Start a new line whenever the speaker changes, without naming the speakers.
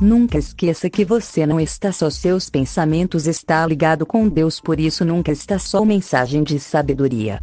Nunca esqueça que você não está só, seus pensamentos está ligado com Deus, por isso nunca está só. Mensagem de sabedoria.